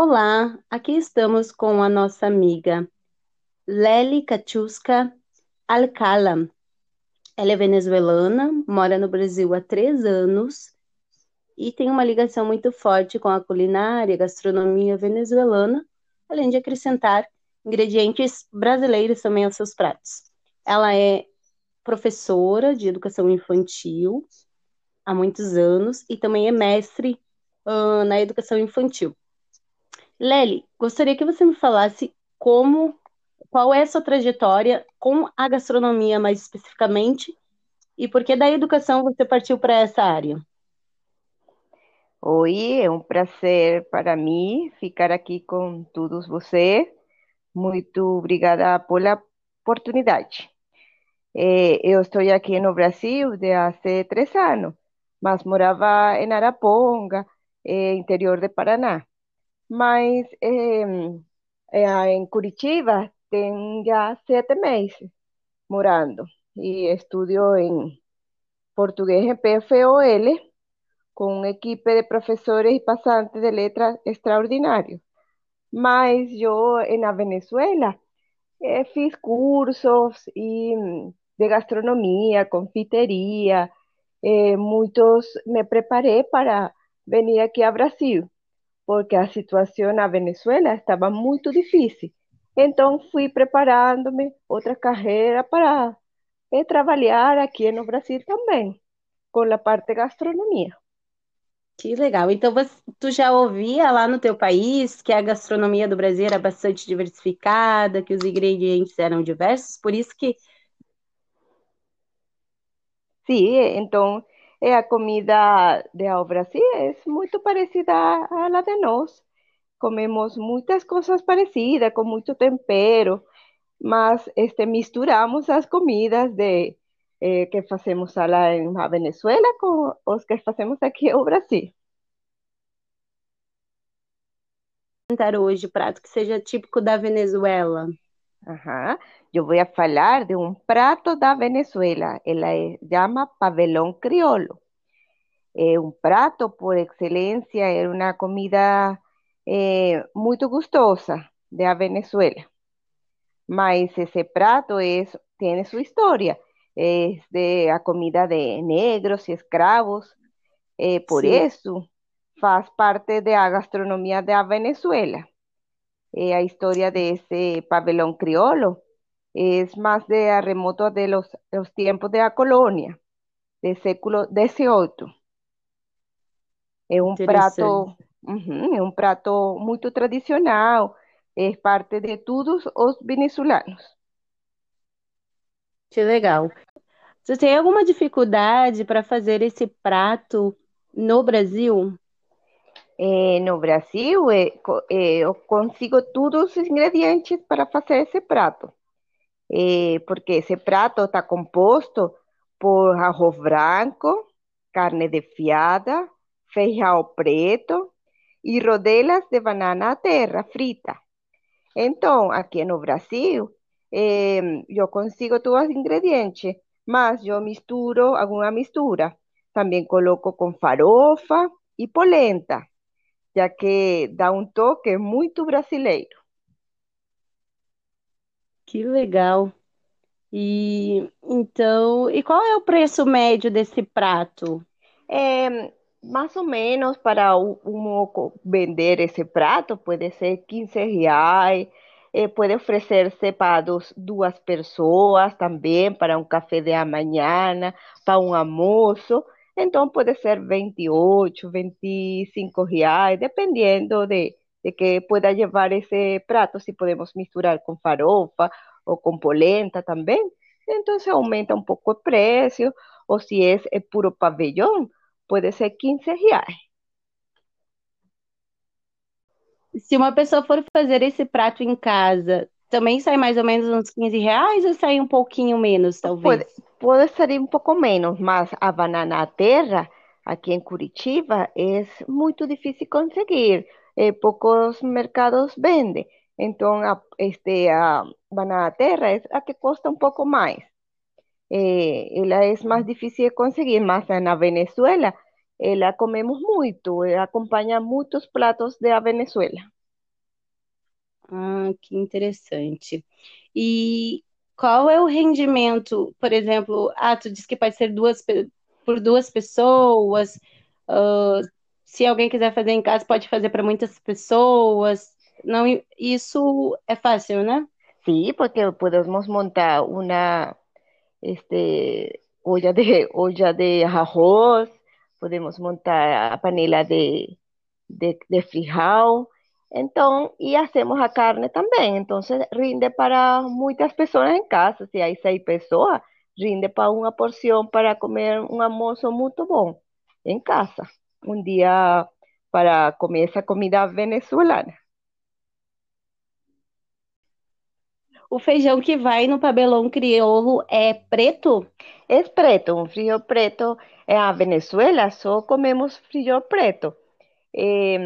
Olá, aqui estamos com a nossa amiga Lely Katiuska Alcala. Ela é venezuelana, mora no Brasil há três anos e tem uma ligação muito forte com a culinária e gastronomia venezuelana, além de acrescentar ingredientes brasileiros também aos seus pratos. Ela é professora de educação infantil há muitos anos e também é mestre uh, na educação infantil. Lely, gostaria que você me falasse como, qual é a sua trajetória com a gastronomia mais especificamente e por que da educação você partiu para essa área? Oi, é um prazer para mim ficar aqui com todos vocês. Muito obrigada pela oportunidade. Eh, eu estou aqui no Brasil desde há três anos, mas morava em Araponga, eh, interior de Paraná. Mas em Curitiba tem já sete meses morando e estudio em português em PFOL com uma equipe de professores e passantes de letras extraordinários. Mas eu, na Venezuela, eh, fiz cursos e, de gastronomia, confiteria, eh, muitos me preparei para vir aqui a Brasil porque a situação na Venezuela estava muito difícil. Então, fui preparando-me outra carreira para eh, trabalhar aqui no Brasil também, com a parte de gastronomia. Que legal. Então, você, tu já ouvia lá no teu país que a gastronomia do Brasil era bastante diversificada, que os ingredientes eram diversos, por isso que... Sim, então é a comida de ao Brasil é muito parecida à la de nós. Comemos muitas coisas parecidas, com muito tempero, mas este, misturamos as comidas de, eh, que fazemos lá em Venezuela com os que fazemos aqui no Brasil. hoje prato que seja típico da Venezuela. Yo voy a hablar de un prato da Venezuela. Él se llama pabellón criollo. Eh, un prato por excelencia, es una comida eh, muy gustosa de Venezuela. Mas ese prato es, tiene su historia. Es de la comida de negros y esclavos. Eh, por sí. eso, faz parte de la gastronomía de Venezuela. la historia de ese pabellón criollo es más de remoto de los, los tiempos de la colonia, del século XVIII. É um prato, uhum, é um prato muito tradicional, é parte de todos os venezuelanos. Que legal. Você tem alguma dificuldade para fazer esse prato no Brasil? É, no Brasil, é, é, eu consigo todos os ingredientes para fazer esse prato. Eh, porque ese prato está compuesto por arroz branco, carne de fiada, feijão preto y rodelas de banana terra frita. Entonces, aquí en Brasil, eh, yo consigo todos los ingredientes, mas yo misturo, una mistura. También coloco con farofa y polenta, ya que da un toque muy brasileiro. Que legal. E então, e qual é o preço médio desse prato? É, mais ou menos para um, vender esse prato pode ser 15 reais, eh, pode oferecer-se para dos, duas pessoas também, para um café de manhã, para um almoço. Então pode ser 28, 25 reais, dependendo de, de que pueda llevar ese prato, si podemos misturar con farofa o con polenta también, entonces aumenta un poco el precio, o si es el puro pabellón, puede ser 15 reais. Se uma pessoa for fazer esse prato em casa, também sai mais ou menos uns 15 reais ou sai um pouquinho menos, talvez? Pode, pode sair um pouco menos, mas a banana terra, aqui em Curitiba, é muito difícil conseguir. Eh, pocos mercados venden. Entonces, este, a banana terra es a que cuesta un poco más. Eh, ela es más difícil de conseguir, más en la Venezuela, la comemos mucho, acompaña muchos platos de Venezuela. Ah, que interessante. E qual é o rendimento, por exemplo, ah, tu disse que pode ser duas por duas pessoas. Uh, se alguém quiser fazer em casa, pode fazer para muitas pessoas. Não, isso é fácil, né? Sí, porque podemos montar una este, olla de olla de arroz, podemos montar a panela de, de, de frijol, então, e hacemos a carne também. Então, rinde para muitas pessoas em casa. Se há seis pessoas, rinde para uma porção para comer um almoço muito bom em casa. Um dia para comer essa comida venezuelana. O feijão que vai no pabelão crioulo é preto? É preto, um frijol preto. É a Venezuela só comemos frijol preto. Eh,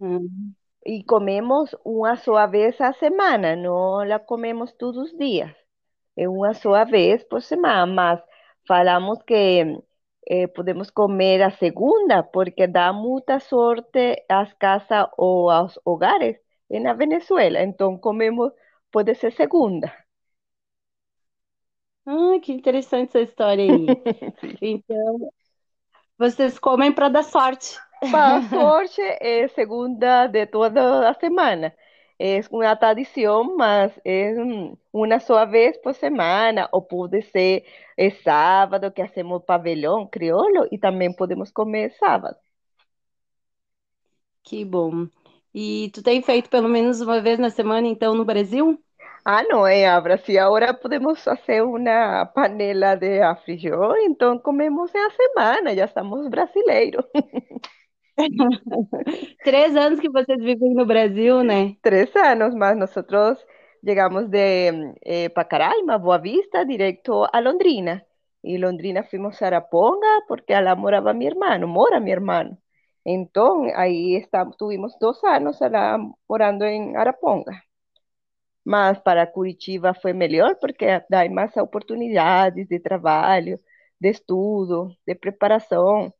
hum. E comemos uma só vez a semana, não la comemos todos os dias. É uma só vez por semana, mas falamos que eh, podemos comer a segunda, porque dá muita sorte às casas ou aos hogares na Venezuela. Então comemos, pode ser segunda. Ah, que interessante essa história aí. então, vocês comem para dar sorte. Para sorte é segunda de toda a semana. É uma tradição, mas é uma só vez por semana, ou pode ser é sábado que hacemos pavilhão crioulo e também podemos comer sábado. Que bom. E tu tem feito pelo menos uma vez na semana, então, no Brasil? Ah, não é, Brasil. Agora podemos fazer uma panela de afrijão, então comemos na semana, já estamos brasileiros. Três anos que vocês vivem no Brasil, né? Três anos, mas nós chegamos de eh, Pacaraima, Boa Vista, direto a Londrina. E Londrina fomos a Araponga, porque lá morava meu irmão, mora meu irmão. Então, aí estamos, tuvimos dois anos lá morando em Araponga. Mas para Curitiba foi melhor, porque dá mais oportunidades de trabalho, de estudo, de preparação.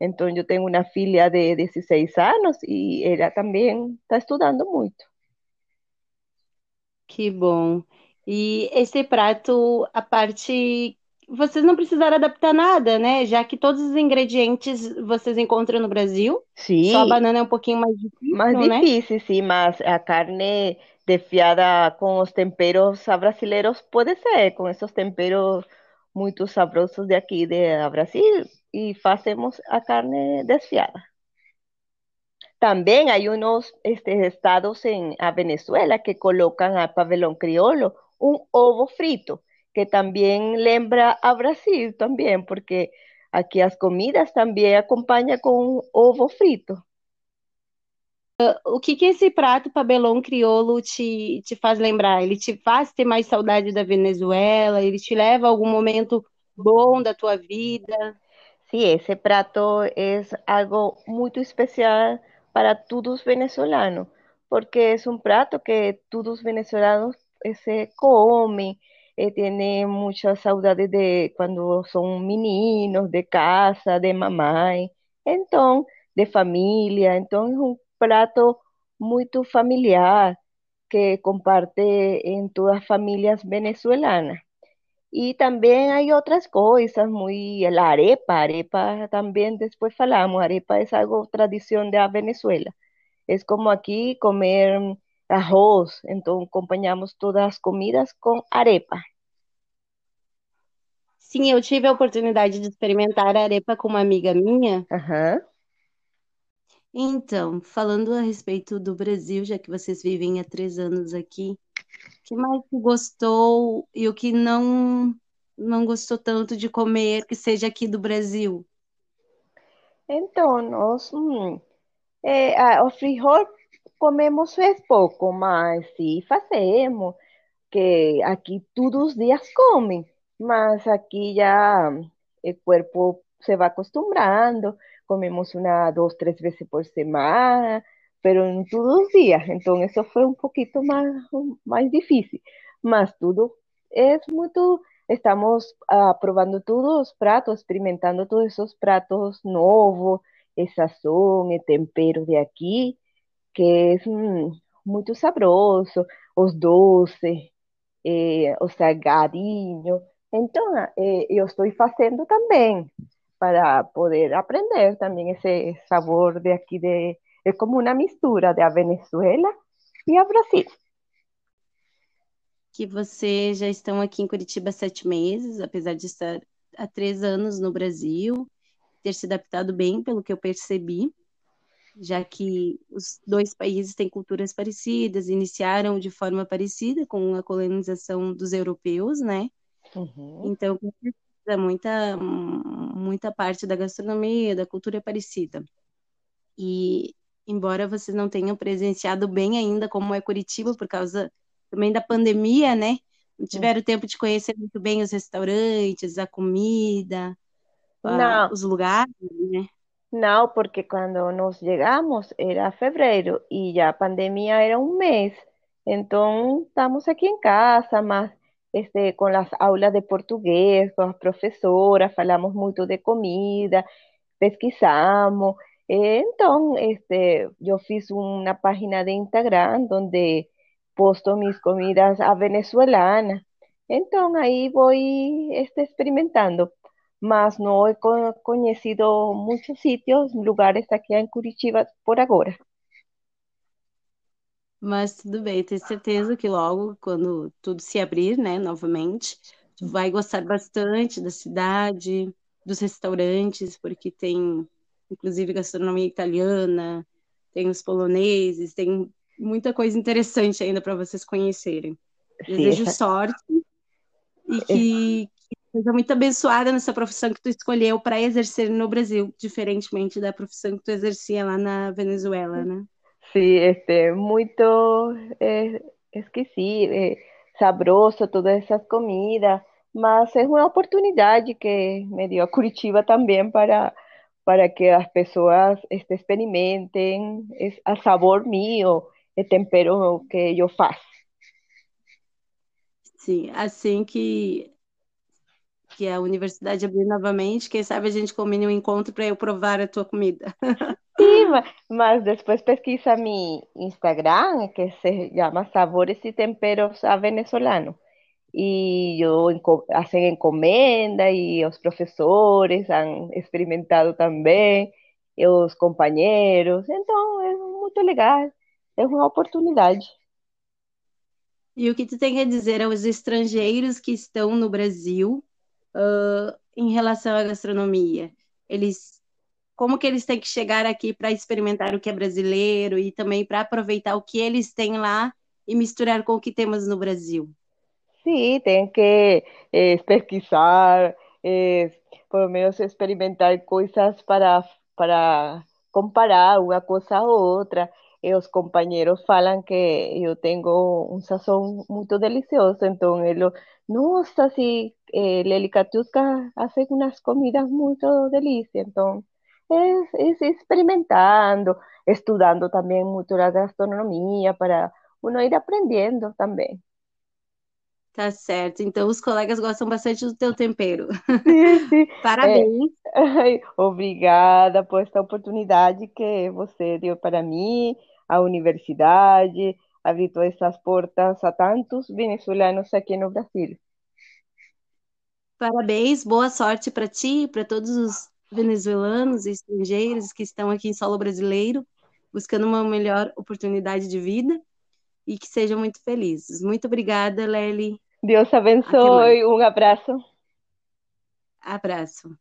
Então, eu tenho uma filha de 16 anos e ela também está estudando muito. Que bom. E esse prato, a parte. Vocês não precisaram adaptar nada, né? Já que todos os ingredientes vocês encontram no Brasil. Sim. Só a banana é um pouquinho mais difícil, Mais né? difícil, sim, mas a carne desfiada com os temperos brasileiros pode ser, com esses temperos muito sabrosos de aqui de Brasil e fazemos a carne desfiada. Também há uns este, estados em a Venezuela que colocam a pavilhão crioulo um ovo frito, que também lembra a Brasil também, porque aqui as comidas também acompanham com ovo frito. O que que esse prato pabelão crioulo te, te faz lembrar? Ele te faz ter mais saudade da Venezuela? Ele te leva a algum momento bom da tua vida? Sí, ese prato es algo muy especial para todos venezolanos, porque es un prato que todos venezolanos eh, se comen, eh, tiene muchas saudades de cuando son meninos, de casa, de mamá, entonces, de familia, entonces es un prato muy familiar que comparte en todas las familias venezolanas. Y también hay otras cosas, muy, la arepa, arepa también después falamos, arepa es algo tradición de Venezuela. Es como aquí comer arroz, entonces acompañamos todas as comidas com arepa. Sim, eu tive a oportunidade de experimentar a arepa com uma amiga minha. Aham. Então, falando a respeito do Brasil, já que vocês vivem há três anos aqui, que mais tu gostou e o que não não gostou tanto de comer que seja aqui do Brasil? Então, nós hum, é, o frijol comemos é pouco, mas sim fazemos, que aqui todos os dias comem, mas aqui já o corpo se vai acostumbrando, comemos uma, duas, três vezes por semana, pero en los días. Entonces eso fue un poquito más, más difícil. Más todo es muy, estamos uh, probando todos los pratos, experimentando todos esos pratos nuevos, el sazón, el tempero de aquí, que es mm, muito saboroso, os doces, eh, o salgadinho. Então, eh, eu estou fazendo também para poder aprender também esse sabor de aqui de é como uma mistura da Venezuela e a Brasil. Que vocês já estão aqui em Curitiba há sete meses, apesar de estar há três anos no Brasil, ter se adaptado bem, pelo que eu percebi, já que os dois países têm culturas parecidas, iniciaram de forma parecida com a colonização dos europeus, né? Uhum. Então, muita, muita parte da gastronomia, da cultura é parecida. E embora vocês não tenham presenciado bem ainda como é Curitiba, por causa também da pandemia, né? Não tiveram tempo de conhecer muito bem os restaurantes, a comida, a, os lugares, né? Não, porque quando nós chegamos era fevereiro e a pandemia era um mês. Então, estamos aqui em casa, mas este, com as aulas de português, com as professoras, falamos muito de comida, pesquisamos. Então, este, eu fiz uma página de Instagram onde posto mis comidas a venezuelana. Então, aí vou este, experimentando. Mas não he conhecido muitos sítios, lugares aqui em Curitiba por agora. Mas tudo bem, tenho certeza que logo, quando tudo se abrir, né, novamente, tu vai gostar bastante da cidade, dos restaurantes, porque tem, inclusive, gastronomia italiana, tem os poloneses, tem muita coisa interessante ainda para vocês conhecerem. Desejo essa... sorte e que, que seja muito abençoada nessa profissão que tu escolheu para exercer no Brasil, diferentemente da profissão que tu exercia lá na Venezuela, né? Sí, este, muito eh, exquisito, eh, sabroso, todas essas comidas, mas é uma oportunidade que me deu a Curitiba também para, para que as pessoas este, experimentem a sabor meu, o tempero que eu faço. Sim, assim que, que a universidade abrir novamente, quem sabe a gente combine um encontro para eu provar a tua comida. Sí, más después pesquisa mi Instagram, que se llama Sabores y Temperos a Venezolano. Y yo hacen encomenda y los profesores han experimentado también, los compañeros. Entonces, es muy legal, es una oportunidad. E o que tu tem a dizer aos estrangeiros que estão no Brasil uh, em relação à gastronomia? Eles como que eles têm que chegar aqui para experimentar o que é brasileiro e também para aproveitar o que eles têm lá e misturar com o que temos no Brasil? Sim, tem que é, pesquisar, é, pelo menos experimentar coisas para, para comparar uma coisa a outra. E os companheiros falam que eu tenho um sazão muito delicioso, então eles, nossa, se eh, Leli Katuska faz umas comidas muito delícias, então es, es experimentando, estudando también mucho la gastronomia para uno ir aprendendo também. Tá certo. Então, os colegas gostam bastante do teu tempero. Sim, sim. Parabéns. É, obrigada por esta oportunidade que você deu para mim, a universidade, abriu essas portas a tantos venezuelanos aqui no Brasil. Parabéns, boa sorte para ti e para todos os venezuelanos e estrangeiros que estão aqui em solo brasileiro, buscando uma melhor oportunidade de vida e que sejam muito felizes. Muito obrigada, Lely. Deus abençoe. Um abraço. Abraço.